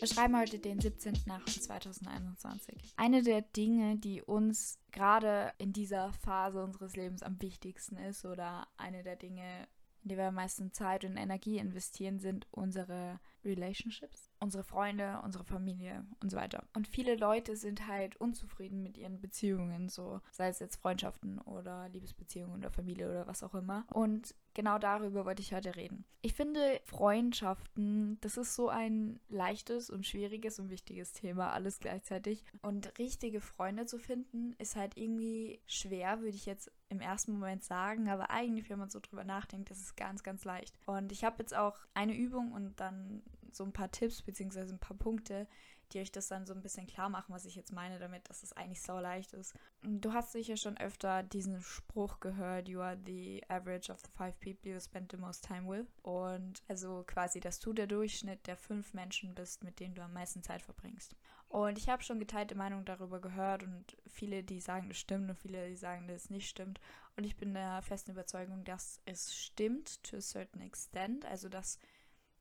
Wir schreiben heute den 17.08.2021. Eine der Dinge, die uns gerade in dieser Phase unseres Lebens am wichtigsten ist oder eine der Dinge, in die wir am meisten Zeit und Energie investieren, sind unsere Relationships, unsere Freunde, unsere Familie und so weiter. Und viele Leute sind halt unzufrieden mit ihren Beziehungen, so sei es jetzt Freundschaften oder Liebesbeziehungen oder Familie oder was auch immer. Und genau darüber wollte ich heute reden. Ich finde Freundschaften, das ist so ein leichtes und schwieriges und wichtiges Thema, alles gleichzeitig. Und richtige Freunde zu finden, ist halt irgendwie schwer, würde ich jetzt im ersten Moment sagen, aber eigentlich, wenn man so drüber nachdenkt, ist es ganz, ganz leicht. Und ich habe jetzt auch eine Übung und dann so ein paar Tipps beziehungsweise ein paar Punkte, die euch das dann so ein bisschen klar machen, was ich jetzt meine damit, dass es eigentlich so leicht ist. Du hast sicher schon öfter diesen Spruch gehört, you are the average of the five people you spend the most time with. Und also quasi, dass du der Durchschnitt der fünf Menschen bist, mit denen du am meisten Zeit verbringst. Und ich habe schon geteilte Meinungen darüber gehört und viele, die sagen, das stimmt und viele, die sagen, dass es nicht stimmt. Und ich bin der festen Überzeugung, dass es stimmt to a certain extent. Also, dass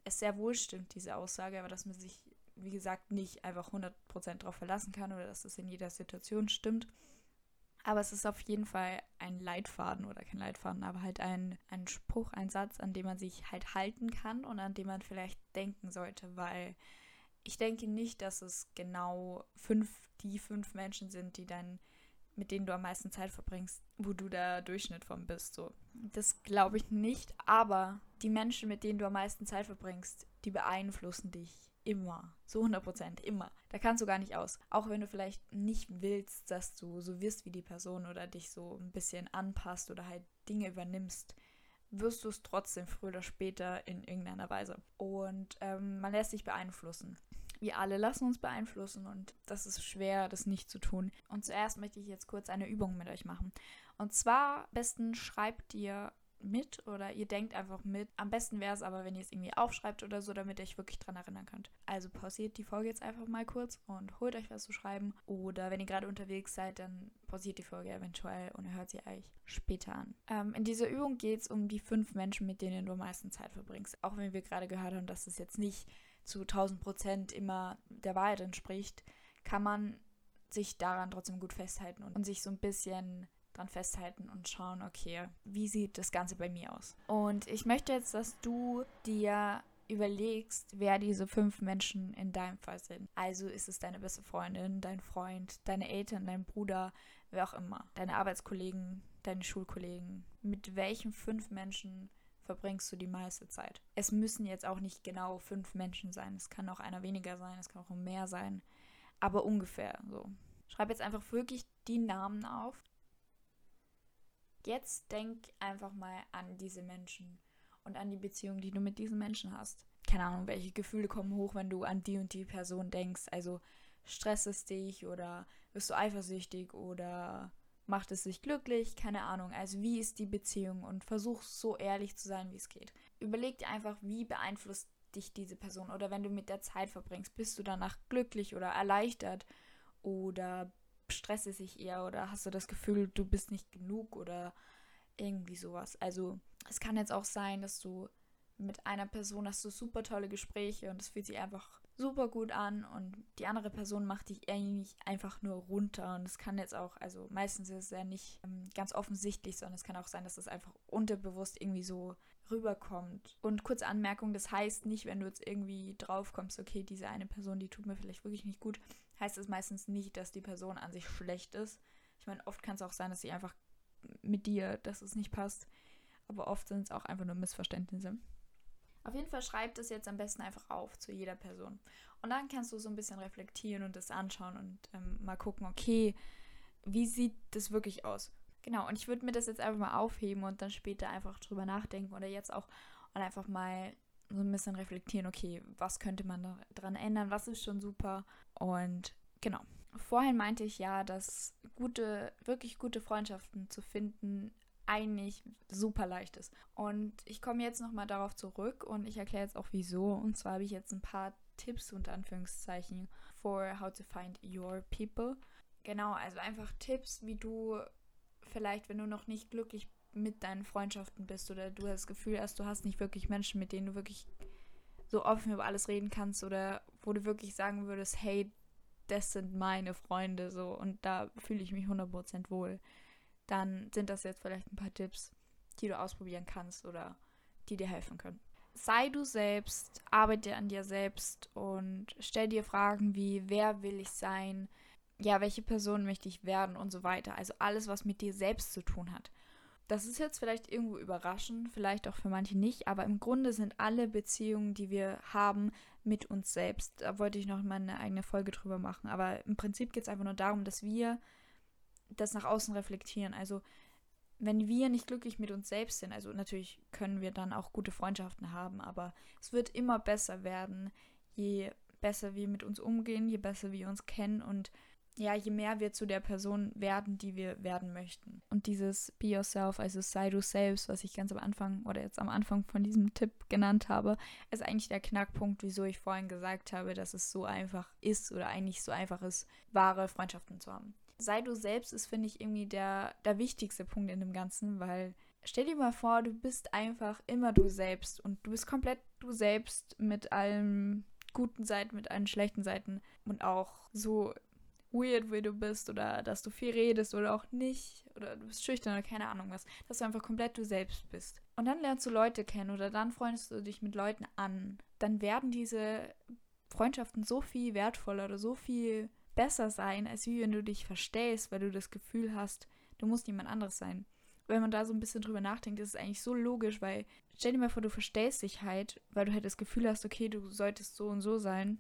es sehr wohl stimmt, diese Aussage, aber dass man sich, wie gesagt, nicht einfach 100% darauf verlassen kann oder dass es in jeder Situation stimmt. Aber es ist auf jeden Fall ein Leitfaden oder kein Leitfaden, aber halt ein, ein Spruch, ein Satz, an dem man sich halt halten kann und an dem man vielleicht denken sollte, weil ich denke nicht, dass es genau fünf, die fünf Menschen sind, die dann mit denen du am meisten Zeit verbringst, wo du der Durchschnitt von bist. So. Das glaube ich nicht, aber die Menschen, mit denen du am meisten Zeit verbringst, die beeinflussen dich immer. So 100 Prozent, immer. Da kannst du gar nicht aus. Auch wenn du vielleicht nicht willst, dass du so wirst wie die Person oder dich so ein bisschen anpasst oder halt Dinge übernimmst, wirst du es trotzdem früher oder später in irgendeiner Weise. Und ähm, man lässt sich beeinflussen. Wir alle lassen uns beeinflussen und das ist schwer, das nicht zu tun. Und zuerst möchte ich jetzt kurz eine Übung mit euch machen. Und zwar, am besten schreibt ihr mit oder ihr denkt einfach mit. Am besten wäre es aber, wenn ihr es irgendwie aufschreibt oder so, damit ihr euch wirklich dran erinnern könnt. Also pausiert die Folge jetzt einfach mal kurz und holt euch was zu schreiben. Oder wenn ihr gerade unterwegs seid, dann pausiert die Folge eventuell und hört sie euch später an. Ähm, in dieser Übung geht es um die fünf Menschen, mit denen du am meisten Zeit verbringst. Auch wenn wir gerade gehört haben, dass es jetzt nicht zu 1000 Prozent immer der Wahrheit entspricht, kann man sich daran trotzdem gut festhalten und, und sich so ein bisschen dran festhalten und schauen, okay, wie sieht das Ganze bei mir aus? Und ich möchte jetzt, dass du dir überlegst, wer diese fünf Menschen in deinem Fall sind. Also ist es deine beste Freundin, dein Freund, deine Eltern, dein Bruder, wer auch immer, deine Arbeitskollegen, deine Schulkollegen. Mit welchen fünf Menschen verbringst du die meiste Zeit. Es müssen jetzt auch nicht genau fünf Menschen sein. Es kann auch einer weniger sein, es kann auch mehr sein. Aber ungefähr so. Schreib jetzt einfach wirklich die Namen auf. Jetzt denk einfach mal an diese Menschen und an die Beziehung, die du mit diesen Menschen hast. Keine Ahnung, welche Gefühle kommen hoch, wenn du an die und die Person denkst. Also stresst es dich oder wirst du eifersüchtig oder macht es dich glücklich, keine Ahnung. Also wie ist die Beziehung und versuch so ehrlich zu sein, wie es geht. Überleg dir einfach, wie beeinflusst dich diese Person oder wenn du mit der Zeit verbringst, bist du danach glücklich oder erleichtert oder stresst es sich eher oder hast du das Gefühl, du bist nicht genug oder irgendwie sowas. Also es kann jetzt auch sein, dass du mit einer Person hast du super tolle Gespräche und es fühlt sich einfach super gut an und die andere Person macht dich eigentlich einfach nur runter und es kann jetzt auch, also meistens ist es ja nicht ähm, ganz offensichtlich, sondern es kann auch sein, dass es einfach unterbewusst irgendwie so rüberkommt. Und kurze Anmerkung, das heißt nicht, wenn du jetzt irgendwie drauf kommst, okay, diese eine Person, die tut mir vielleicht wirklich nicht gut, heißt es meistens nicht, dass die Person an sich schlecht ist. Ich meine, oft kann es auch sein, dass sie einfach mit dir, dass es nicht passt, aber oft sind es auch einfach nur Missverständnisse. Auf jeden Fall schreib das jetzt am besten einfach auf zu jeder Person. Und dann kannst du so ein bisschen reflektieren und das anschauen und ähm, mal gucken, okay, wie sieht das wirklich aus? Genau, und ich würde mir das jetzt einfach mal aufheben und dann später einfach drüber nachdenken oder jetzt auch und einfach mal so ein bisschen reflektieren, okay, was könnte man daran ändern, was ist schon super und genau. Vorhin meinte ich ja, dass gute, wirklich gute Freundschaften zu finden eigentlich super leicht ist. Und ich komme jetzt nochmal darauf zurück und ich erkläre jetzt auch wieso. Und zwar habe ich jetzt ein paar Tipps unter Anführungszeichen for how to find your people. Genau, also einfach Tipps, wie du vielleicht, wenn du noch nicht glücklich mit deinen Freundschaften bist oder du das Gefühl hast, du hast nicht wirklich Menschen, mit denen du wirklich so offen über alles reden kannst oder wo du wirklich sagen würdest, hey, das sind meine Freunde so und da fühle ich mich 100% wohl, dann sind das jetzt vielleicht ein paar Tipps, die du ausprobieren kannst oder die dir helfen können. Sei du selbst, arbeite an dir selbst und stell dir Fragen wie, wer will ich sein, ja, welche Person möchte ich werden und so weiter. Also alles, was mit dir selbst zu tun hat. Das ist jetzt vielleicht irgendwo überraschend, vielleicht auch für manche nicht, aber im Grunde sind alle Beziehungen, die wir haben, mit uns selbst. Da wollte ich noch mal eine eigene Folge drüber machen. Aber im Prinzip geht es einfach nur darum, dass wir das nach außen reflektieren. Also wenn wir nicht glücklich mit uns selbst sind, also natürlich können wir dann auch gute Freundschaften haben, aber es wird immer besser werden, je besser wir mit uns umgehen, je besser wir uns kennen und ja, je mehr wir zu der Person werden, die wir werden möchten. Und dieses Be Yourself, also sei du selbst, was ich ganz am Anfang oder jetzt am Anfang von diesem Tipp genannt habe, ist eigentlich der Knackpunkt, wieso ich vorhin gesagt habe, dass es so einfach ist oder eigentlich so einfach ist, wahre Freundschaften zu haben. Sei du selbst ist, finde ich, irgendwie der, der wichtigste Punkt in dem Ganzen, weil stell dir mal vor, du bist einfach immer du selbst und du bist komplett du selbst mit allen guten Seiten, mit allen schlechten Seiten und auch so weird, wie du bist oder dass du viel redest oder auch nicht oder du bist schüchtern oder keine Ahnung was, dass du einfach komplett du selbst bist. Und dann lernst du Leute kennen oder dann freundest du dich mit Leuten an. Dann werden diese Freundschaften so viel wertvoller oder so viel besser sein, als wie wenn du dich verstehst, weil du das Gefühl hast, du musst jemand anderes sein. Wenn man da so ein bisschen drüber nachdenkt, ist es eigentlich so logisch, weil stell dir mal vor, du verstehst dich halt, weil du halt das Gefühl hast, okay, du solltest so und so sein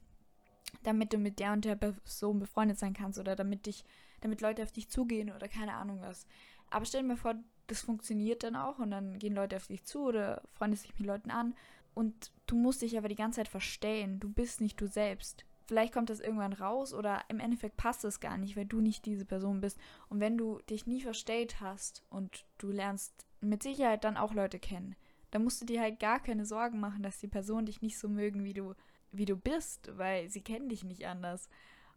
damit du mit der und der Person befreundet sein kannst oder damit dich, damit Leute auf dich zugehen oder keine Ahnung was. Aber stell dir mal vor, das funktioniert dann auch und dann gehen Leute auf dich zu oder freundest dich mit Leuten an und du musst dich aber die ganze Zeit verstehen. Du bist nicht du selbst. Vielleicht kommt das irgendwann raus oder im Endeffekt passt es gar nicht, weil du nicht diese Person bist. Und wenn du dich nie verstellt hast und du lernst mit Sicherheit dann auch Leute kennen, dann musst du dir halt gar keine Sorgen machen, dass die Personen dich nicht so mögen, wie du wie du bist, weil sie kennen dich nicht anders.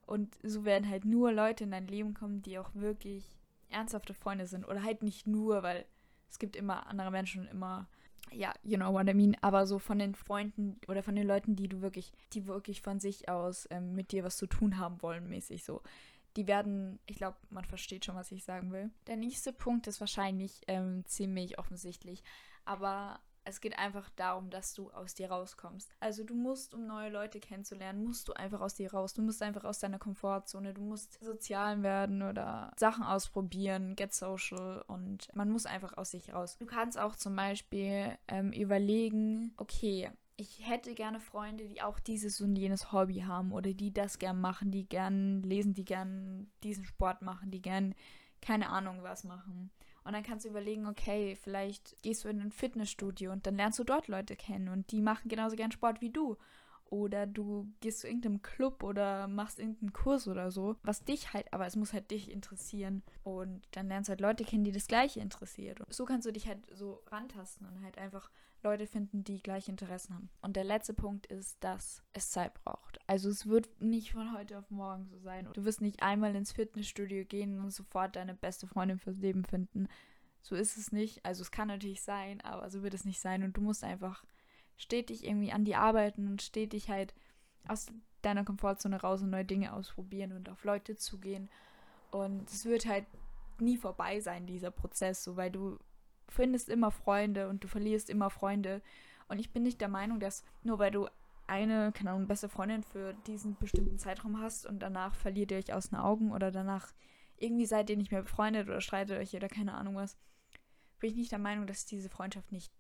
Und so werden halt nur Leute in dein Leben kommen, die auch wirklich ernsthafte Freunde sind. Oder halt nicht nur, weil es gibt immer andere Menschen immer, ja, you know what I mean, aber so von den Freunden oder von den Leuten, die du wirklich, die wirklich von sich aus ähm, mit dir was zu tun haben wollen, mäßig so. Die werden, ich glaube, man versteht schon, was ich sagen will. Der nächste Punkt ist wahrscheinlich ähm, ziemlich offensichtlich. Aber es geht einfach darum, dass du aus dir rauskommst. Also du musst, um neue Leute kennenzulernen, musst du einfach aus dir raus. Du musst einfach aus deiner Komfortzone. Du musst sozial werden oder Sachen ausprobieren, get social und man muss einfach aus sich raus. Du kannst auch zum Beispiel ähm, überlegen, okay, ich hätte gerne Freunde, die auch dieses und jenes Hobby haben oder die das gern machen, die gern lesen, die gern diesen Sport machen, die gern keine Ahnung was machen. Und dann kannst du überlegen, okay, vielleicht gehst du in ein Fitnessstudio und dann lernst du dort Leute kennen und die machen genauso gern Sport wie du. Oder du gehst zu irgendeinem Club oder machst irgendeinen Kurs oder so, was dich halt, aber es muss halt dich interessieren. Und dann lernst du halt Leute kennen, die das Gleiche interessiert. Und so kannst du dich halt so rantasten und halt einfach Leute finden, die gleiche Interessen haben. Und der letzte Punkt ist, dass es Zeit braucht. Also es wird nicht von heute auf morgen so sein. Du wirst nicht einmal ins Fitnessstudio gehen und sofort deine beste Freundin fürs Leben finden. So ist es nicht. Also es kann natürlich sein, aber so wird es nicht sein. Und du musst einfach stetig irgendwie an die arbeiten und stetig halt aus deiner Komfortzone raus und neue Dinge ausprobieren und auf Leute zugehen. Und es wird halt nie vorbei sein, dieser Prozess, so weil du findest immer Freunde und du verlierst immer Freunde. Und ich bin nicht der Meinung, dass nur weil du eine, keine Ahnung, beste Freundin für diesen bestimmten Zeitraum hast und danach verliert ihr euch aus den Augen oder danach irgendwie seid ihr nicht mehr befreundet oder streitet euch oder keine Ahnung was, bin ich nicht der Meinung, dass diese Freundschaft nicht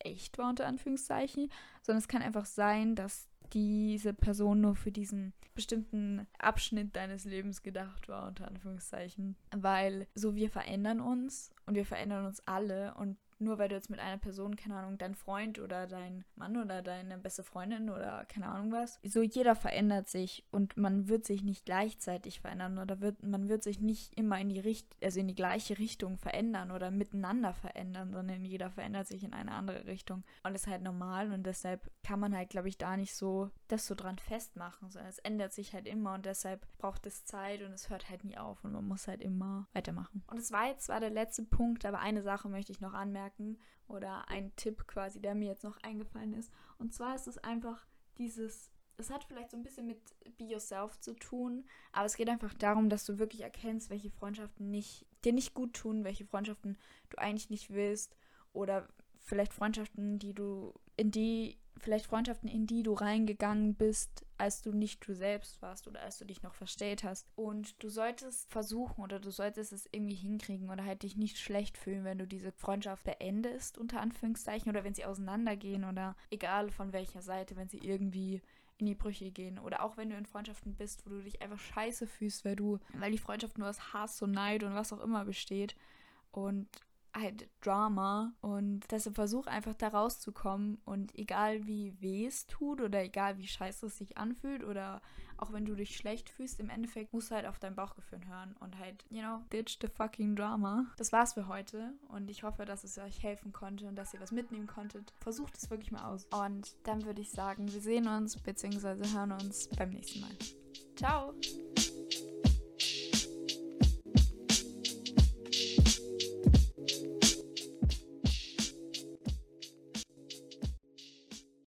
echt war, unter Anführungszeichen, sondern es kann einfach sein, dass diese Person nur für diesen bestimmten Abschnitt deines Lebens gedacht war, unter Anführungszeichen. Weil so wir verändern uns und wir verändern uns alle und nur weil du jetzt mit einer Person, keine Ahnung, dein Freund oder dein Mann oder deine beste Freundin oder keine Ahnung was, so jeder verändert sich und man wird sich nicht gleichzeitig verändern oder wird, man wird sich nicht immer in die Richt also in die gleiche Richtung verändern oder miteinander verändern, sondern jeder verändert sich in eine andere Richtung. Und das ist halt normal und deshalb kann man halt, glaube ich, da nicht so das so dran festmachen, sondern es ändert sich halt immer und deshalb braucht es Zeit und es hört halt nie auf und man muss halt immer weitermachen. Und es war jetzt zwar der letzte Punkt, aber eine Sache möchte ich noch anmerken oder ein Tipp quasi, der mir jetzt noch eingefallen ist. Und zwar ist es einfach dieses es hat vielleicht so ein bisschen mit Be Yourself zu tun, aber es geht einfach darum, dass du wirklich erkennst, welche Freundschaften nicht, dir nicht gut tun, welche Freundschaften du eigentlich nicht willst oder vielleicht Freundschaften, die du, in die vielleicht Freundschaften, in die du reingegangen bist, als du nicht du selbst warst oder als du dich noch verstellt hast. Und du solltest versuchen oder du solltest es irgendwie hinkriegen oder halt dich nicht schlecht fühlen, wenn du diese Freundschaft beendest, unter Anführungszeichen, oder wenn sie auseinandergehen oder egal von welcher Seite, wenn sie irgendwie in die Brüche gehen. Oder auch wenn du in Freundschaften bist, wo du dich einfach scheiße fühlst, weil du, weil die Freundschaft nur aus Hass und Neid und was auch immer besteht. Und halt Drama und deshalb versuch einfach da rauszukommen und egal wie weh es tut oder egal wie scheiße es sich anfühlt oder auch wenn du dich schlecht fühlst, im Endeffekt musst du halt auf dein Bauchgefühl hören und halt, you know, ditch the fucking drama. Das war's für heute und ich hoffe, dass es euch helfen konnte und dass ihr was mitnehmen konntet. Versucht es wirklich mal aus. Und dann würde ich sagen, wir sehen uns bzw. hören uns beim nächsten Mal. Ciao!